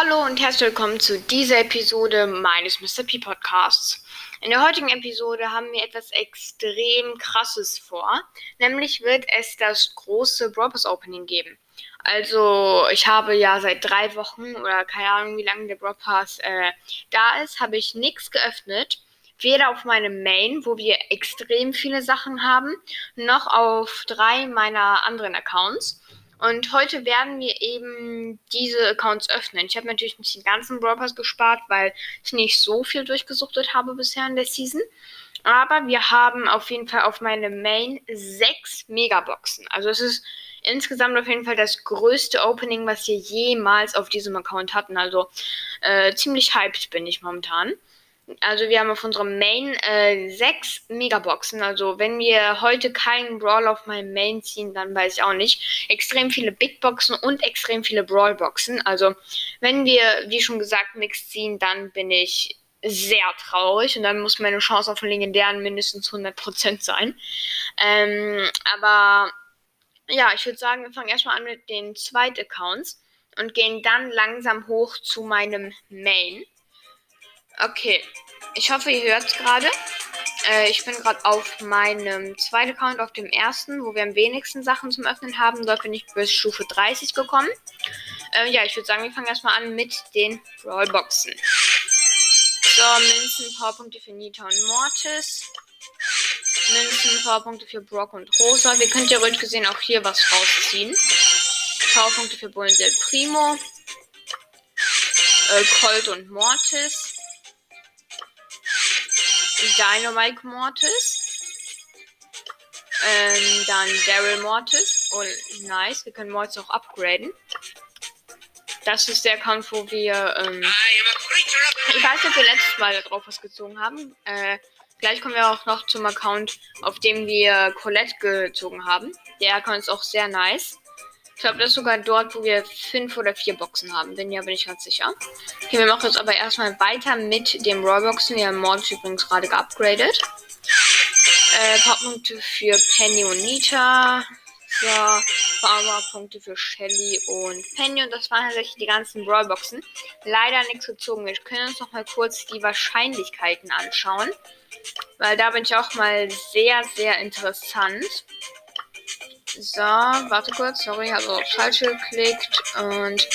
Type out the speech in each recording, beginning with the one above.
Hallo und herzlich willkommen zu dieser Episode meines Mr. P Podcasts. In der heutigen Episode haben wir etwas extrem krasses vor. Nämlich wird es das große Pass Opening geben. Also, ich habe ja seit drei Wochen oder keine Ahnung, wie lange der Pass äh, da ist, habe ich nichts geöffnet. Weder auf meinem Main, wo wir extrem viele Sachen haben, noch auf drei meiner anderen Accounts. Und heute werden wir eben diese Accounts öffnen. Ich habe natürlich nicht den ganzen Brawl Pass gespart, weil ich nicht so viel durchgesuchtet habe bisher in der Season. Aber wir haben auf jeden Fall auf meinem Main sechs Megaboxen. Also es ist insgesamt auf jeden Fall das größte Opening, was wir jemals auf diesem Account hatten. Also äh, ziemlich hyped bin ich momentan. Also wir haben auf unserem Main äh, sechs Megaboxen. Also wenn wir heute keinen Brawl auf meinem Main ziehen, dann weiß ich auch nicht. Extrem viele Big Boxen und extrem viele Brawl Boxen. Also wenn wir, wie schon gesagt, nichts ziehen, dann bin ich sehr traurig und dann muss meine Chance auf den legendären mindestens 100% sein. Ähm, aber ja, ich würde sagen, wir fangen erstmal an mit den zweiten Accounts und gehen dann langsam hoch zu meinem Main. Okay, ich hoffe, ihr hört es gerade. Äh, ich bin gerade auf meinem zweiten Account, auf dem ersten, wo wir am wenigsten Sachen zum Öffnen haben. Dort bin ich bis Stufe 30 gekommen. Äh, ja, ich würde sagen, wir fangen erstmal an mit den Brawlboxen. So, Münzen, Powerpunkte für Nita und Mortis. Münzen, Powerpunkte für Brock und Rosa. Wir können theoretisch gesehen auch hier was rausziehen. Powerpunkte für Bullen Primo. Äh, Colt und Mortis. Dynamite Mortis. Ähm, dann Daryl Mortis. Und oh, nice, wir können Mortis auch upgraden. Das ist der Kampf, wo wir. Ähm, ich weiß nicht, ob wir letztes Mal darauf was gezogen haben. Äh, gleich kommen wir auch noch zum Account, auf dem wir Colette gezogen haben. Der Account ist auch sehr nice. Ich glaube, das ist sogar dort, wo wir fünf oder vier Boxen haben. Bin ja, bin ich ganz sicher. Okay, wir machen jetzt aber erstmal weiter mit dem Rollboxen. Wir haben Mords übrigens gerade geupgradet. Äh, Punkte für Penny und Nita. So, Powerpunkte für Shelly und Penny. Und das waren tatsächlich die ganzen Brawlboxen. Leider nichts gezogen. Wir können uns noch mal kurz die Wahrscheinlichkeiten anschauen. Weil da bin ich auch mal sehr, sehr interessant. So, warte kurz, sorry, habe auf falsche geklickt. Und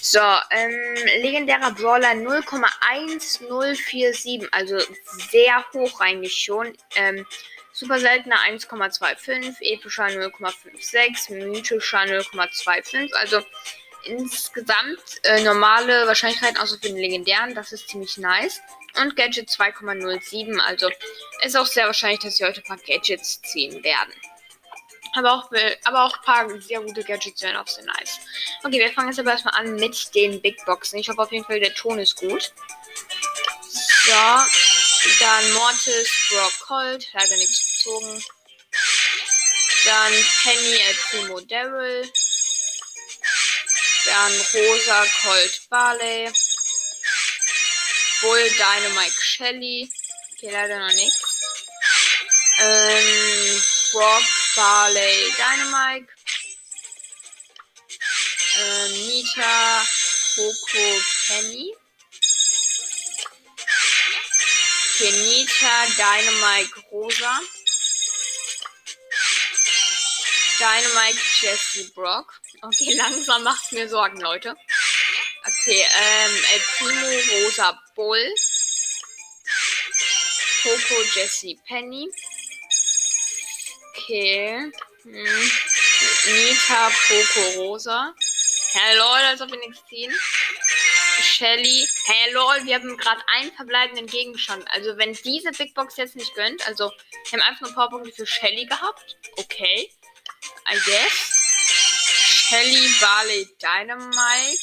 so, ähm, legendärer Brawler 0,1047, also sehr hoch eigentlich schon. Ähm, super seltener 1,25, epischer 0,56, mythischer 0,25, also insgesamt äh, normale Wahrscheinlichkeiten außer für den legendären, das ist ziemlich nice. Und Gadget 2,07, also ist auch sehr wahrscheinlich, dass wir heute ein paar Gadgets ziehen werden. Aber auch, aber auch ein paar sehr gute Gadgets wären auch sehr nice. Okay, wir fangen jetzt aber erstmal an mit den Big Boxen. Ich hoffe auf jeden Fall, der Ton ist gut. So, dann Mortis, Brock, Colt, leider nichts gezogen. Dann Penny, El Primo, Daryl. Dann Rosa, Colt, Barley. Bull, Dynamite, Shelly. Okay, leider noch nichts. Ähm, Brock, Barley, Dynamite. Ähm, Nita, Coco, Penny. Okay, Nita, Dynamite, Rosa. Dynamite, Jesse, Brock. Okay, langsam macht's mir Sorgen, Leute. Okay, ähm, El Primo, Rosa, Bull. Coco, Jesse, Penny. Okay. Hm. Nita, Poco, Rosa. Lol, als ob wir nichts ziehen. Shelly. Lol, wir haben gerade einen verbleibenden Gegenstand. Also, wenn diese Big Box jetzt nicht gönnt, also, wir haben einfach nur Powerpunkte für Shelly gehabt. Okay. I guess. Shelly, Barley, Dynamite.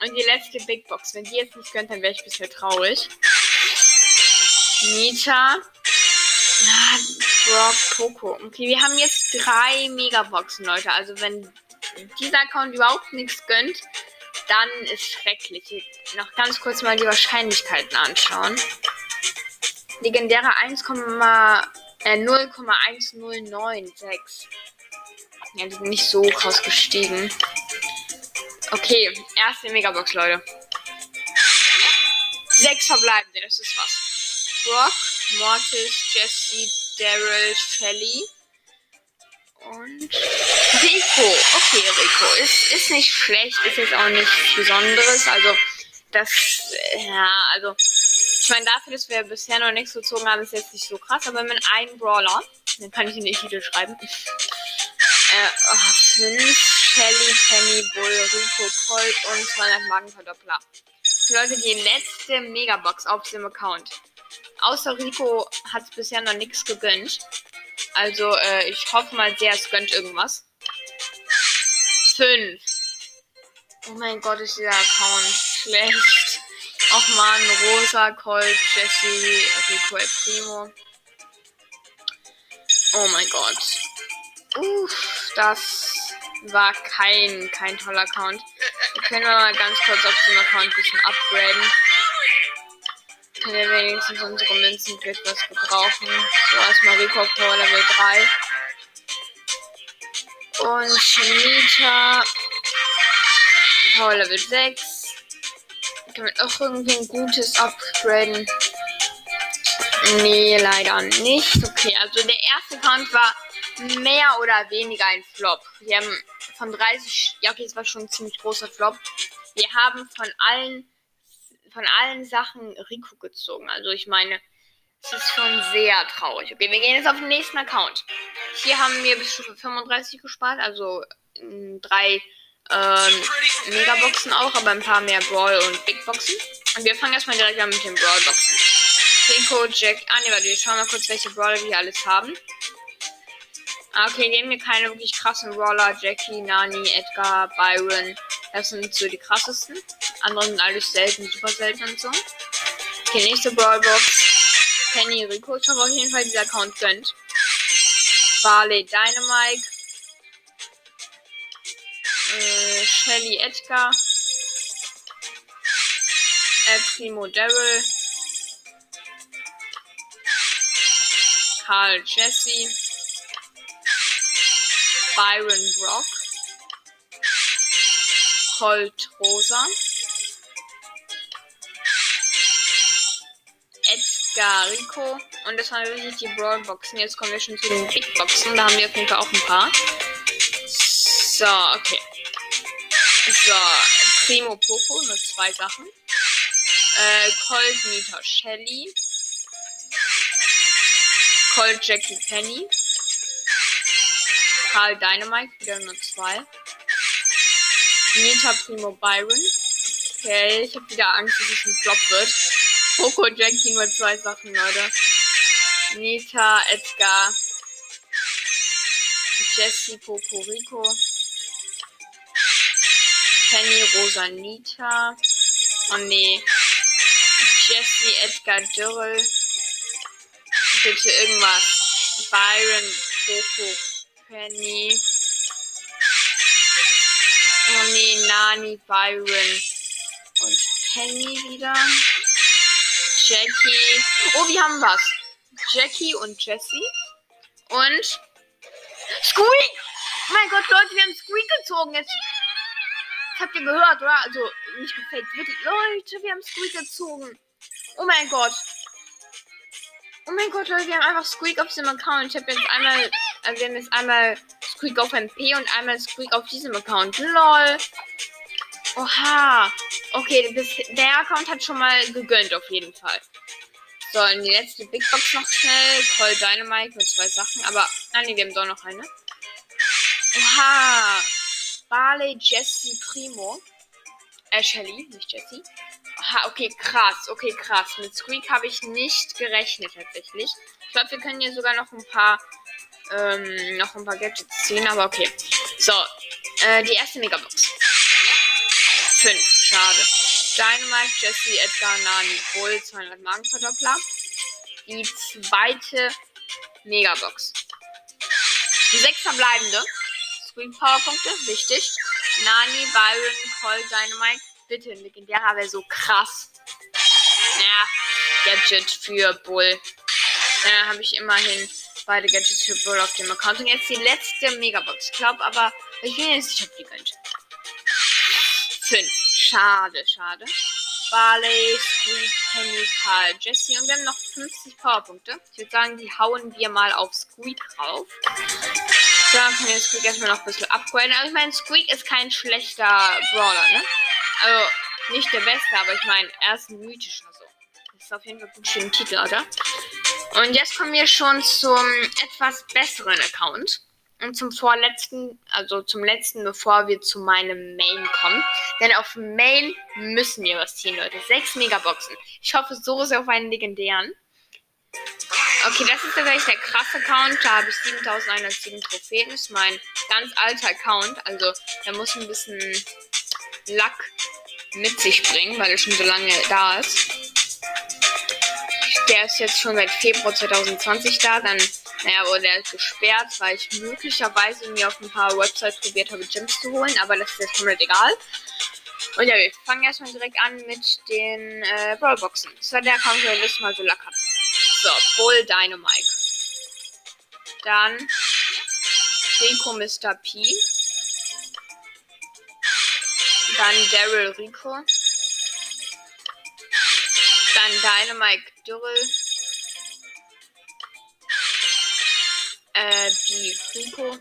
Und die letzte Big Box. Wenn die jetzt nicht gönnt, dann wäre ich ein bisschen traurig. Nita. Ja, Brock, Poco. Okay, wir haben jetzt drei Megaboxen, Leute. Also wenn dieser Account überhaupt nichts gönnt, dann ist schrecklich. Noch ganz kurz mal die Wahrscheinlichkeiten anschauen. Legendäre 1, äh, 0,1096. Ja, die sind nicht so krass gestiegen. Okay, erste Megabox, Leute. Sechs verbleibende, das ist was. Brock, Mortis, Jesse, Daryl, Shelly. Und Rico. Okay, Rico. Ist, ist nicht schlecht, ist jetzt auch nichts Besonderes. Also, das, ja, also, ich meine, dafür, dass wir bisher noch nichts gezogen haben, ist jetzt nicht so krass. Aber mit einem Brawler, dann kann ich in die Titel schreiben. Äh, oh, fünf Shelly, Penny, Bull, Rico, Colt und 200 Magenverdoppler. Leute, die letzte Megabox auf dem Account. Außer Rico hat es bisher noch nichts gegönnt. Also, äh, ich hoffe mal sehr, es gönnt irgendwas. 5. Oh mein Gott, ist dieser Account schlecht. Och man, Rosa, Colt, Jesse, Rico El Primo. Oh mein Gott. Uff, das war kein, kein toller Account. Wir können mal ganz kurz auf dem Account ein bisschen upgraden. Können wir wenigstens unsere Münzen etwas gebrauchen. So, erstmal auf Power Level 3. Und Nita Power Level 6. Können wir auch irgendwie ein gutes upgraden? Nee, leider nicht. Okay, also der erste Account war mehr oder weniger ein Flop. Wir haben von 30, ja okay, es war schon ein ziemlich großer Flop. Wir haben von allen, von allen Sachen Rico gezogen. Also ich meine, es ist schon sehr traurig. Okay, wir gehen jetzt auf den nächsten Account. Hier haben wir bis Stufe 35 gespart, also drei ähm, Megaboxen auch, aber ein paar mehr Brawl und Big Boxen. Und wir fangen erstmal direkt an mit den Brawl Boxen. Rico, Jack, ah ne, warte, wir schauen mal kurz, welche Brawler wir alles haben. Ah, okay, nehmen wir keine wirklich krassen Roller. Jackie, Nani, Edgar, Byron. Das sind so die krassesten. Andere sind alles selten, super selten und so. Okay, nächste Brawlbox. Penny, Rico. Ich hoffe auf jeden Fall, dieser Account gönnt. Barley, Dynamite. Äh, Shelly, Edgar. El Primo, Daryl. Karl, Jesse. Byron Brock, Colt Rosa, Edgar Rico und das waren wirklich die Brawl Boxen. Jetzt kommen wir schon zu den Big Boxen. Da haben wir auf jeden Fall auch ein paar. So, okay. So, Primo Poco, nur zwei Sachen. Äh, Colt Nita Shelly. Colt Jackie Penny. Karl Dynamite, wieder nur zwei. Nita Primo Byron. Okay, ich habe wieder Angst, dass es ein Flop wird. Poco Jackie nur zwei Sachen, Leute. Nita, Edgar. Jesse, Poco Rico. Penny, Rosa, Nita. Oh nee. Jesse, Edgar, Dürrel. Bitte irgendwas. Byron, Poco, Penny. Oh nee, Nani, Byron. Und Penny wieder. Jackie. Oh, wir haben was. Jackie und Jessie. Und Squeak! Mein Gott, Leute, wir haben Squeak gezogen. Jetzt das habt ihr gehört, oder? Also, nicht gefaked. Wirklich, Leute, wir haben Squeak gezogen. Oh mein Gott. Oh mein Gott, Leute, wir haben einfach Squeak auf dem Account. Ich habe jetzt einmal also wir haben jetzt einmal Squeak auf MP und einmal Squeak auf diesem Account. LOL. Oha. Okay, das, der Account hat schon mal gegönnt, auf jeden Fall. So, in die letzte Big Box noch schnell. Call Dynamite mit zwei Sachen. Aber, ah nee, wir haben doch noch eine. Oha. Barley, Jesse, Primo. Äh, Shelly, nicht Jesse. Aha, okay, krass. Okay, krass. Mit Squeak habe ich nicht gerechnet, tatsächlich. Ich glaube, wir können hier sogar noch ein paar ähm, noch ein paar Gadgets ziehen, aber okay. So, äh, die erste Megabox. 5, schade. Dynamite, Jesse, Edgar, Nani, Bull, 200 Magenverdoppler. Die zweite Megabox. Die sechs verbleibende. Screen Powerpunkte, wichtig. Nani, Byron, Cole, Dynamite. Bitte, legendärer wäre so krass. Ja, Gadget für Bull. Da habe ich immerhin beide Gadgets für Bull auf dem Account. Und jetzt die letzte Megabox. Ich glaube aber, ich bin jetzt sicher, ob die gönnt. 5. Schade, schade. Barley, Squeak, Penny, Karl, Jesse. Und wir haben noch 50 Powerpunkte. Ich würde sagen, die hauen wir mal auf Squeak rauf. So, dann können wir Squeak erstmal noch ein bisschen upgraden. Also ich meine, Squeak ist kein schlechter Brawler, ne? Also nicht der beste, aber ich meine, er ist ein mythischer so. Das ist auf jeden Fall gut für den Titel, oder? Und jetzt kommen wir schon zum etwas besseren Account. Und zum vorletzten, also zum letzten, bevor wir zu meinem Main kommen. Denn auf Main müssen wir was ziehen, Leute. Sechs Megaboxen. Ich hoffe so sehr auf einen legendären. Okay, das ist tatsächlich der krasse Account. Da habe ich 7107 Trophäen. Das ist mein ganz alter Account. Also, der muss ein bisschen Lack mit sich bringen, weil er schon so lange da ist. Der ist jetzt schon seit Februar 2020 da. Dann naja, wurde er gesperrt, weil ich möglicherweise mir auf ein paar Websites probiert habe, Gems zu holen, aber das ist jetzt komplett egal. Und ja, wir fangen erstmal direkt an mit den äh, Brawlboxen. War der Account, der letztes Mal so Lack hat. So, Bull Dynamite. Dann Rico Mr. P. Dann Daryl Rico. Dann Dynamite Dürrel. Äh, die Rico.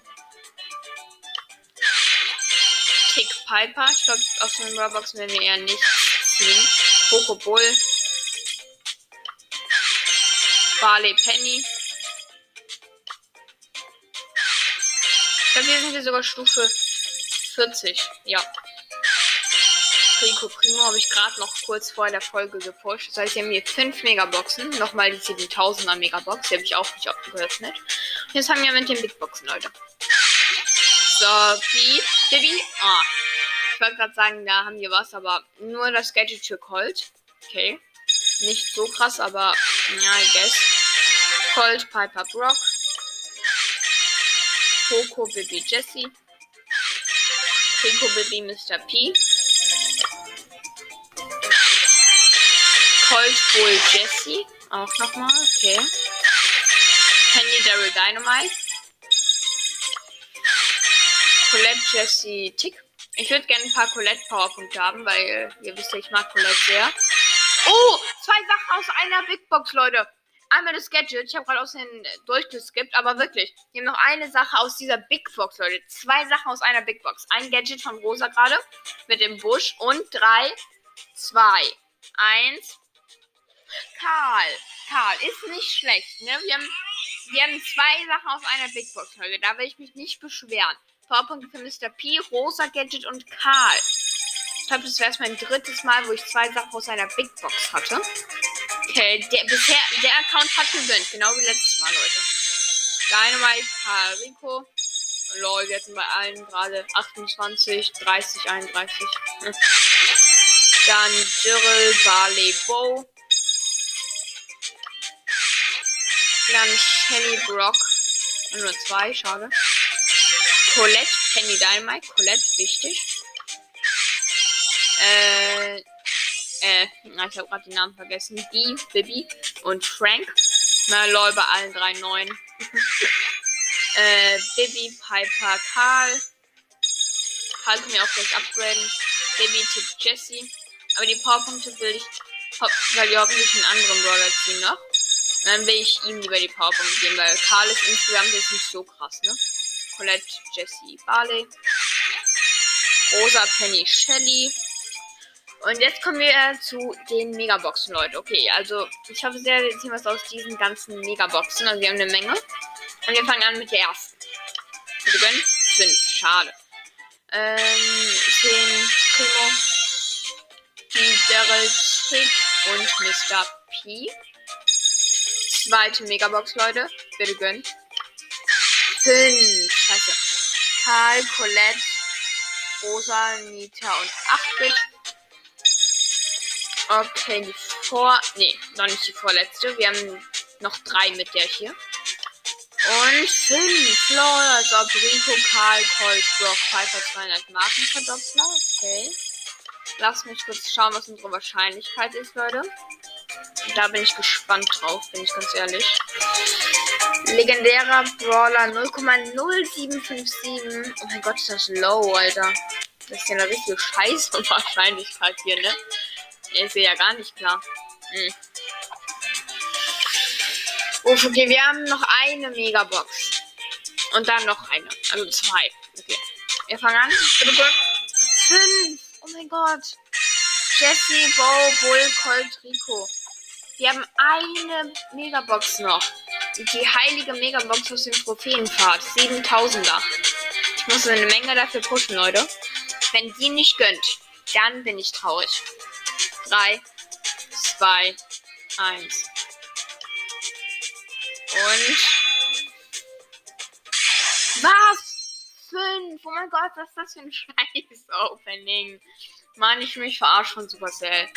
Tick Piper. Ich glaube, aus den Robux werden wir eher nicht ziehen. Poco Bull. Barley Penny. Ich glaube, hier sind wir sogar Stufe 40. Ja. Rico Primo habe ich gerade noch kurz vor der Folge gepusht. Das heißt, wir haben hier 5 Megaboxen. Nochmal die 7000er Megabox. Die habe ich auch nicht geöffnet. Jetzt haben wir mit den Big Boxen, Leute. So, die, Baby. Ah. Ich wollte gerade sagen, da haben wir was, aber nur das Gadget für Colt. Okay. Nicht so krass, aber ja, I guess. Colt, Piper, Brock. Coco, Baby, Jessie. Rico, Baby, Mr. P. Colt, Bull, Jessie. Auch nochmal, okay. Penny, Daryl, Dynamite. Colette, Jessie, Tick. Ich würde gerne ein paar Colette-Powerpunkte haben, weil ihr wisst ja, ich mag Colette sehr. Oh, zwei Sachen aus einer Big Box, Leute. Einmal das Gadget. Ich habe gerade aus den durchgeskippt, aber wirklich. Wir haben noch eine Sache aus dieser Big Box, Leute. Zwei Sachen aus einer Big Box. Ein Gadget von Rosa gerade mit dem Busch und drei, zwei, eins. Karl. Karl ist nicht schlecht, ne? Wir haben, wir haben zwei Sachen aus einer Big Box, Leute. Da will ich mich nicht beschweren. Powerpunkte für Mr. P, Rosa Gadget und Karl. Ich glaube, das wäre mein drittes Mal, wo ich zwei Sachen aus einer Big Box hatte. Okay, der, bisher, der Account hat gewinnt, genau wie letztes Mal, Leute. Dynamite, Karl, Rico. Lol, wir hatten bei allen gerade 28, 30, 31. Dann Dürrel, Barley, Bow. Dann Shelly, Brock. Nur zwei, schade. Colette, Penny Dynamite, Colette, wichtig. Äh, äh, ich habe gerade die Namen vergessen. Die, Bibi und Frank. Na, lol, bei allen drei neun. äh, Bibi, Piper, Karl. Karl kann mir auch gleich upgraden. Bibi, Tipp, Jessie. Aber die Powerpunkte will ich, weil die hoffentlich einen anderen Brawler ziehen noch. Dann will ich ihm lieber die Powerpunkte geben, weil Karl ist insgesamt jetzt nicht so krass, ne? Colette, Jessie, Barley. Rosa, Penny, Shelly. Und jetzt kommen wir zu den Megaboxen, Leute. Okay, also ich hoffe sehr, wir ziehen was aus diesen ganzen Megaboxen. Also wir haben eine Menge. Und wir fangen an mit der ersten. Bitte gönnen? Fünf. Schade. Ähm, 10 Primo. Die Daryl Tick und Mr. P. Zweite Megabox, Leute. Bitte gönnen. Fünf. Scheiße. Karl, Colette, Rosa, Nita und 8-Bit. Okay, die vor. Nee, noch nicht die vorletzte. Wir haben noch drei mit der hier. Und fünf. Lol, also Rico, Karl, Colt, Brock, Piper 200 Markenverdoppler. Okay. Lass mich kurz schauen, was unsere Wahrscheinlichkeit ist, Leute. Da bin ich gespannt drauf, bin ich ganz ehrlich. Legendärer Brawler 0,0757. Oh mein Gott, ist das low, Alter. Das ist ja eine richtige Scheißwahrscheinlichkeit hier, ne? Ist ja gar nicht klar. Hm. Uff, okay, wir haben noch eine Megabox. Und dann noch eine. Also zwei. Okay. Wir fangen an. Bitte gut. Fünf. Oh mein Gott. Jesse, Bo, Bull, Colt, Rico. Wir haben eine Megabox noch. Die heilige Megabox aus dem Trophäenpfad. 7000er. Ich muss eine Menge dafür pushen, Leute. Wenn die nicht gönnt, dann bin ich traurig. 3, 2, 1. Und. Was? 5. Oh mein Gott, was ist das für ein scheiß Opening? Mann, ich mich verarscht von Supercell.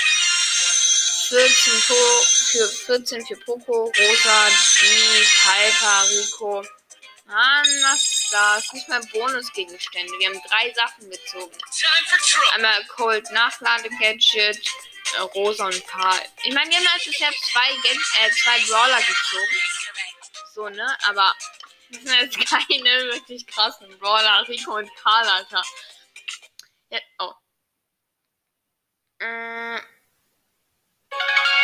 14 für 14 für Poco, Rosa, die, Piper, Rico. Mann, was ist das? Nicht mal Bonusgegenstände. Wir haben drei Sachen gezogen. Einmal Cold Nachlade-Gadget, äh, Rosa und Karl. Ich meine, wir haben halt bisher zwei, äh, zwei Brawler gezogen. So, ne? Aber das sind jetzt keine wirklich krassen Brawler. Rico und Karl, Alter. Ja, oh. Äh.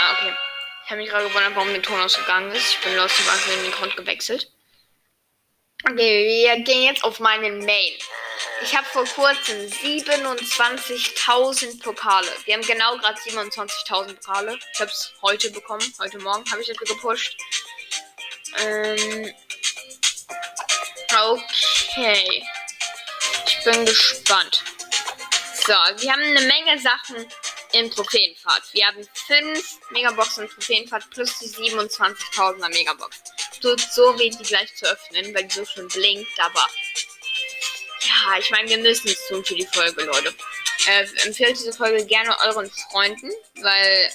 Ah, okay. Ich habe mich gerade gewundert, warum der Ton ausgegangen ist. Ich bin los und in den Grund gewechselt. Okay, wir gehen jetzt auf meinen Main. Ich habe vor kurzem 27.000 Pokale. Wir haben genau gerade 27.000 Pokale. Ich habe es heute bekommen. Heute Morgen habe ich es gepusht. Ähm, okay. Ich bin gespannt. So, wir haben eine Menge Sachen im Trophäenpfad. Wir haben 5 Megaboxen im Trophäenpfad plus die 27.000er Megabox. Tut so weh, die gleich zu öffnen, weil die so schon blinkt, aber ja, ich meine, wir müssen es tun für die Folge, Leute. Äh, empfehlt diese Folge gerne euren Freunden, weil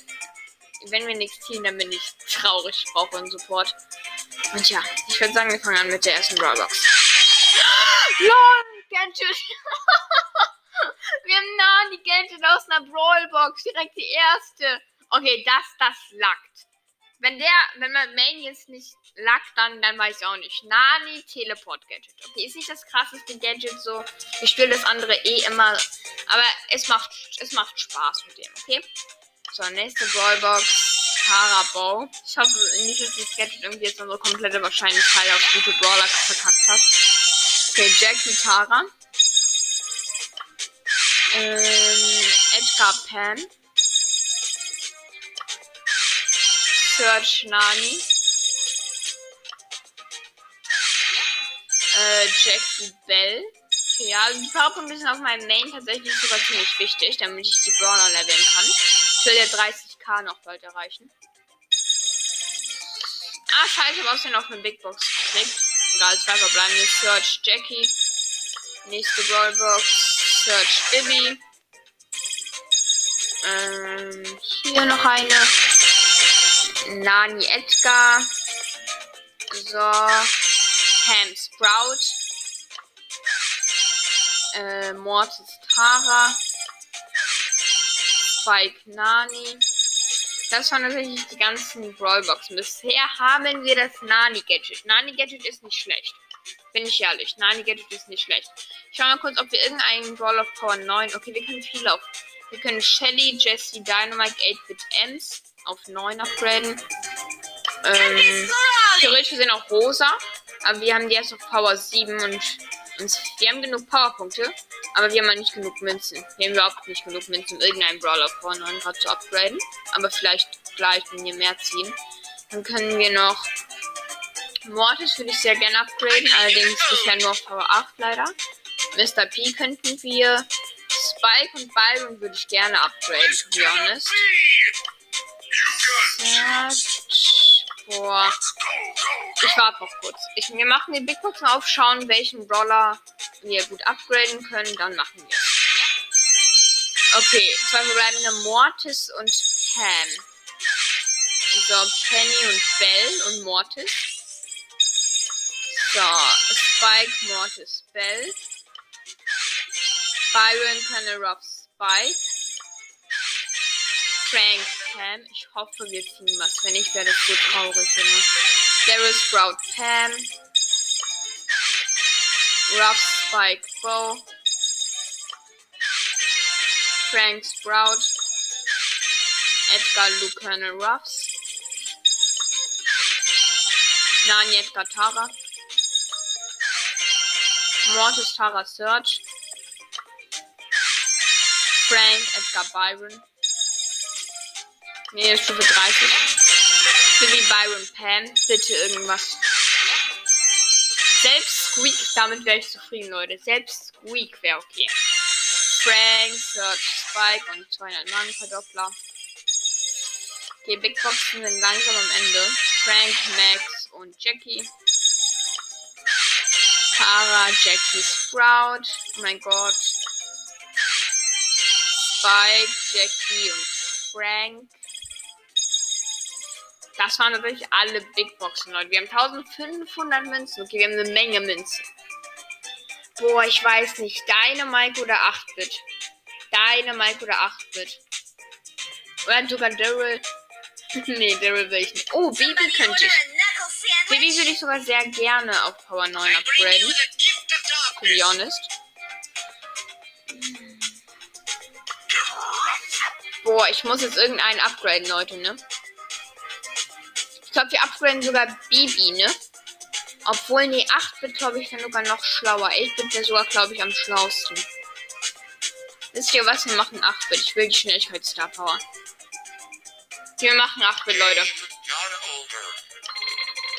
wenn wir nichts ziehen, dann bin ich traurig. Ich brauche einen Support. Und ja, ich würde sagen, wir fangen an mit der ersten Brawlbox. LOL, Gadget. wir haben Nani Gadget aus einer Brawlbox. Direkt die erste. Okay, das, das lackt. Wenn der, wenn mein Main jetzt nicht lackt, dann, dann weiß ich auch nicht. Nani Teleport Gadget. Okay, ist nicht das krasseste Gadget so. Ich spiele das andere eh immer. Aber es macht, es macht Spaß mit dem, okay? So, nächste Brawlbox. Karabau. Ich hoffe nicht, dass das Gadget irgendwie jetzt unsere komplette Wahrscheinlichkeit auf gute Brawler verkackt hat. Okay, Jackie Tara. Ähm, Edgar Pan. Search Nani. Äh, Jackie Bell. Okay, ja, die Powerpunkte sind auf meinem Main tatsächlich sogar ziemlich wichtig, damit ich die Brawler leveln kann. Ich will ja 30k noch bald erreichen. Ah, scheiße, habe außerdem noch eine Big Box gekriegt. Egal, zwei verbleiben Search Jackie. Nächste Brawlbox. Search Bibi. Ähm, hier noch eine. Nani Edgar. So. Ham Sprout. Äh, Mortis Tara. Spike Nani. Das waren natürlich die ganzen Brawlboxen. Bisher haben wir das Nani-Gadget. Nani-Gadget ist nicht schlecht. Bin ich ehrlich. Nani-Gadget ist nicht schlecht. Schau mal kurz, ob wir irgendeinen Brawl of Power 9. Okay, wir können viel auf. Wir können Shelly, Jesse, Dynamite, 8-Bit Ems auf 9 upgraden. Ähm, theoretisch sind auch Rosa. Aber wir haben die erst auf Power 7 und uns, wir haben genug Powerpunkte. Aber wir haben halt nicht genug Münzen. Wir haben überhaupt nicht genug Münzen, um irgendeinen Brawler auf Power 9 gerade zu upgraden. Aber vielleicht gleich, wenn wir mehr ziehen. Dann können wir noch Mortis würde ich sehr gerne upgraden, allerdings bisher nur auf Power 8 leider. Mr. P könnten wir. Spike und Byron würde ich gerne upgraden, to be honest. Search. Boah. Ich warte noch kurz. Ich, wir machen die Big Boxen auf, schauen, welchen Brawler wir gut upgraden können, dann machen wir. Okay, zwei verbleibende Mortis und Pam. So, Penny und Bell und Mortis. So, Spike, Mortis, Bell. Byron, Rob, Spike. Frank, Pam. Ich hoffe, wir ziehen was. Wenn nicht, wäre das so traurig. Junge. Daryl, Sprout, Pam. Rough, Spike, Bo. Frank Sprout, Edgar Luke Colonel Ruffs, Nani Edgar Tara, Mortis Tara Search, Frank Edgar Byron, nee, Stufe 30, Billy Byron Pam, bitte irgendwas. Selbst Squeak, damit wäre ich zufrieden, Leute. Selbst Squeak wäre okay. Frank, Search, Spike und 200 Mann-Verdoppler. Okay, Big Boxen sind langsam am Ende. Frank, Max und Jackie. Tara, Jackie, Sprout. Oh mein Gott. Spike, Jackie und Frank. Das waren natürlich alle Big Boxen, Leute. Wir haben 1500 Münzen. Okay, wir haben eine Menge Münzen. Boah, ich weiß nicht. Deine Mike oder 8-Bit? Deine Mike oder 8-Bit? Oder sogar Daryl. nee, Daryl will ich nicht. Oh, Baby könnte ich. Baby würde ich sogar sehr gerne auf Power 9 upgraden. To be honest. Boah, ich muss jetzt irgendeinen upgraden, Leute, ne? Ich glaube, wir upgraden sogar Bibi, ne? Obwohl, nee, 8 wird, glaube ich, dann sogar noch schlauer. 8 wird ja sogar, glaube ich, am schlausten. Wisst ihr was? Wir machen 8 Bit. Ich will die Schnelligkeit Star Power. Wir machen 8 Bit, Leute.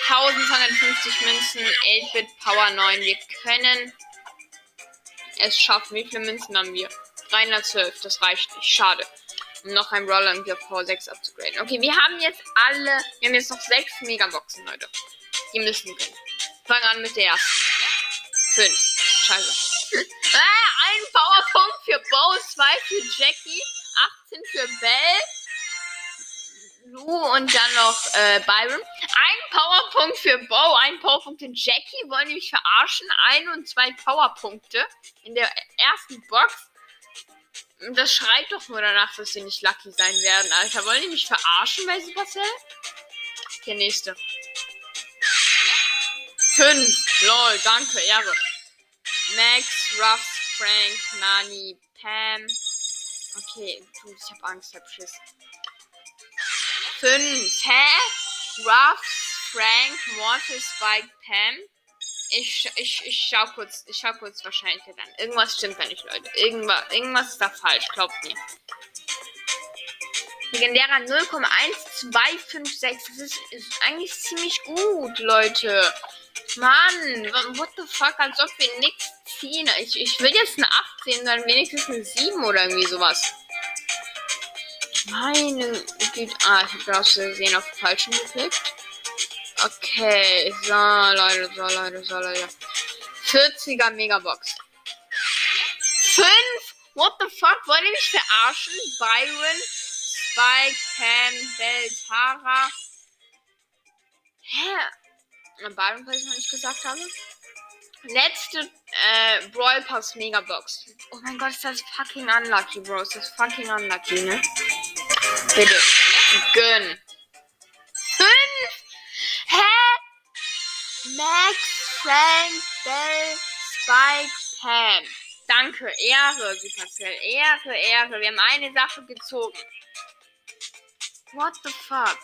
1250 Münzen, 8 Bit Power 9. Wir können es schaffen. Wie viele Münzen haben wir? 312. Das reicht nicht. Schade noch ein Roller und auf Power 6 abzugraden. Okay, wir haben jetzt alle. Wir haben jetzt noch 6 Megaboxen, Leute. Die müssen drin. Fangen an mit der ersten. 5. Scheiße. ah, ein Powerpunkt für Bo, 2 für Jackie, 18 für Bell. Lu und dann noch äh, Byron. Ein Powerpunkt für Bo, ein Powerpunkt für Jackie. Wollen die mich verarschen? Ein und zwei Powerpunkte in der ersten Box. Das schreit doch nur danach, dass sie nicht lucky sein werden, Alter. Wollen die mich verarschen bei Supercell? Der nächste. Fünf. Lol, danke, Ehre. Max, Ruff, Frank, Nani, Pam. Okay, du, ich hab Angst, hab Schiss. Fünf. Hä? Ruff, Frank, Mortis, Spike, Pam. Ich, ich, ich schau kurz, ich schau kurz wahrscheinlich dann. Irgendwas stimmt da nicht, Leute. Irgendwas, irgendwas ist da falsch, glaubt mir. Legendärer 0,1256. Das ist, ist eigentlich ziemlich gut, Leute. Mann, what the fuck, als ob wir nichts ziehen. Ich, ich will jetzt eine 8 sehen, dann wenigstens eine 7 oder irgendwie sowas. Meine Güte. Ah, ich habe aus Versehen auf falschen geklickt. Okay, so Leute, so Leute, so Leute. 40er Megabox. 5? What the fuck? Wollt ihr mich verarschen? Byron, Spike, Pam, Bell, Tara. Hä? Byron, was ich noch nicht gesagt habe. Letzte äh, Brawl Pass Megabox. Oh mein Gott, ist das fucking unlucky, Bro. Ist das fucking unlucky, ne? Bitte. Gönn. Max, Frank, Bell, Spike, Pam. Danke, Ehre, Supercell. Ehre, Ehre. Wir haben eine Sache gezogen. What the fuck?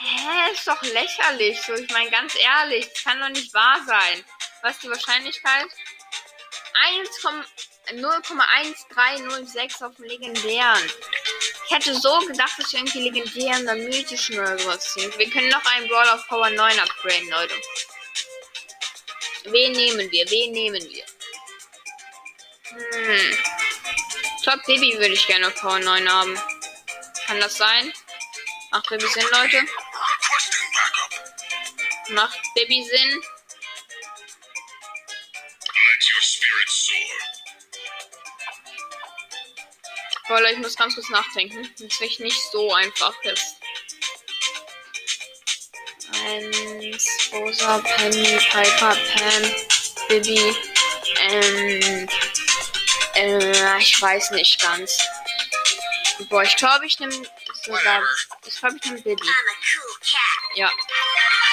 Hä, ist doch lächerlich. So, ich meine, ganz ehrlich, das kann doch nicht wahr sein. Was ist die Wahrscheinlichkeit? 0,1306 auf dem legendären. Ich hätte so gedacht, dass wir irgendwie legendären oder mythischen oder sowas sind. Wir können noch einen Brawl auf Power 9 upgraden, Leute. Wen nehmen wir? Wen nehmen wir? Hm. Top Baby würde ich gerne auf Power 9 haben. Kann das sein? Macht Baby Sinn, Leute? Macht Baby Sinn? Boah, ich muss ganz kurz nachdenken. Das ist nicht so einfach jetzt. Eins, Rosa, Penny, Piper, Pam, Bibi, ähm, äh, ich weiß nicht ganz. Boah, ich glaube, ich nehme sogar, ich glaube, ich nehme Bibi. Ja.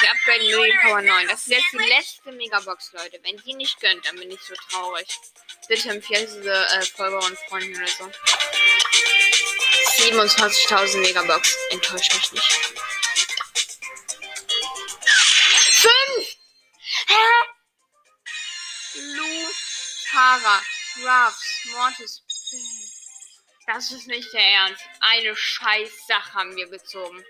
Wir upgraden Louis Power 9. Das ist jetzt die letzte Megabox, Leute. Wenn die nicht gönnt, dann bin ich so traurig. Bitte empfehlen diese äh, Folge und Freunden oder so. 27.000 Megabox. Enttäuscht mich nicht. 5! Hä? Lu, Tara, Ruffs, Mortis. Das ist nicht der Ernst. Eine Scheißsache haben wir gezogen.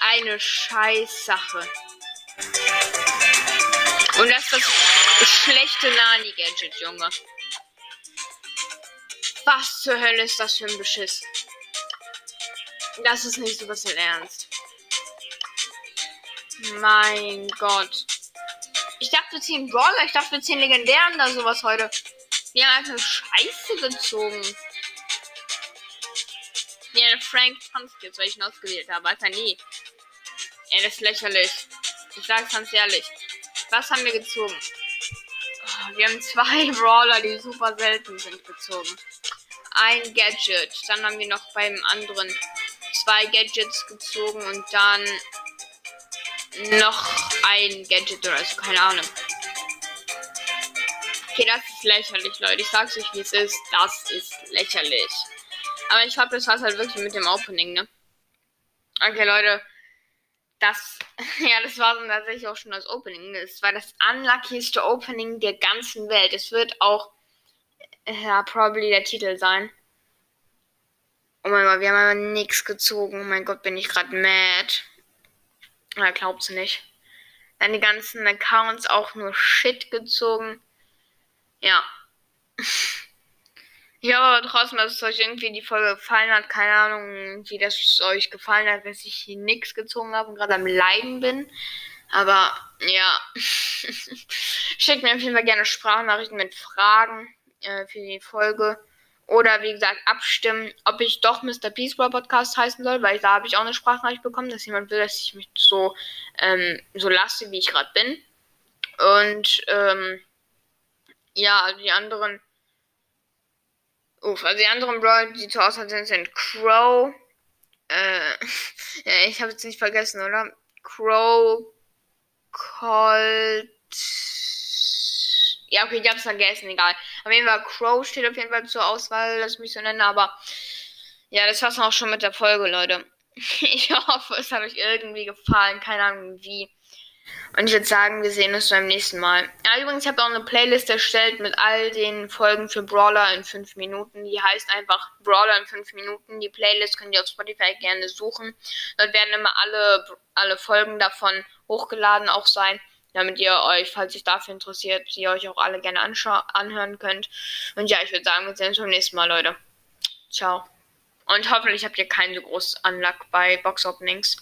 Eine Scheißsache. Und das ist das schlechte Nani-Gadget, Junge. Was zur Hölle ist das für ein Beschiss? Das ist nicht so in Ernst. Mein Gott. Ich dachte, wir ziehen Brawler. Ich dachte, wir ziehen Legendären oder sowas heute. Wir haben einfach Scheiße gezogen. Ja, Frank tanzt jetzt, weil ich ihn ausgewählt habe. Alter, nie. Ja, das ist lächerlich. Ich sag's ganz ehrlich. Was haben wir gezogen? Oh, wir haben zwei Brawler, die super selten sind, gezogen. Ein Gadget. Dann haben wir noch beim anderen zwei Gadgets gezogen und dann noch ein Gadget oder so, keine Ahnung. Okay, das ist lächerlich, Leute. Ich sag's euch, wie es ist. Das ist lächerlich. Aber ich glaube, das war's halt wirklich mit dem Opening, ne? Okay, Leute das, ja, das war dann tatsächlich auch schon das Opening. Es war das unluckieste Opening der ganzen Welt. Es wird auch, ja, probably der Titel sein. Oh mein Gott, wir haben aber nichts gezogen. Oh mein Gott, bin ich gerade mad. Er glaubt's nicht. Dann die ganzen Accounts auch nur Shit gezogen. Ja. Ich hoffe aber trotzdem, dass es euch irgendwie die Folge gefallen hat. Keine Ahnung, wie das euch gefallen hat, dass ich hier nichts gezogen habe und gerade am Leiden bin. Aber ja, schickt mir auf jeden Fall gerne Sprachnachrichten mit Fragen äh, für die Folge. Oder wie gesagt, abstimmen, ob ich doch Mr. Peace Ball Podcast heißen soll, weil da habe ich auch eine Sprachnachricht bekommen, dass jemand will, dass ich mich so, ähm, so lasse, wie ich gerade bin. Und ähm, ja, die anderen Uff, also die anderen Brawler, die zu Auswahl sind, sind Crow. Äh, ja, ich habe jetzt nicht vergessen, oder? Crow, Colt. Ja, okay, ich hab's vergessen, egal. Auf jeden Fall, Crow steht auf jeden Fall zur Auswahl, lass mich so nennen, aber ja, das war's auch schon mit der Folge, Leute. Ich hoffe, es hat euch irgendwie gefallen, keine Ahnung wie. Und ich würde sagen, wir sehen uns beim nächsten Mal. Ja, übrigens, ich habe auch eine Playlist erstellt mit all den Folgen für Brawler in 5 Minuten. Die heißt einfach Brawler in 5 Minuten. Die Playlist könnt ihr auf Spotify gerne suchen. Dort werden immer alle, alle Folgen davon hochgeladen auch sein, damit ihr euch, falls sich dafür interessiert, ihr euch auch alle gerne anhören könnt. Und ja, ich würde sagen, wir sehen uns beim nächsten Mal, Leute. Ciao. Und hoffentlich habt ihr keinen so großen Unluck bei Box Openings.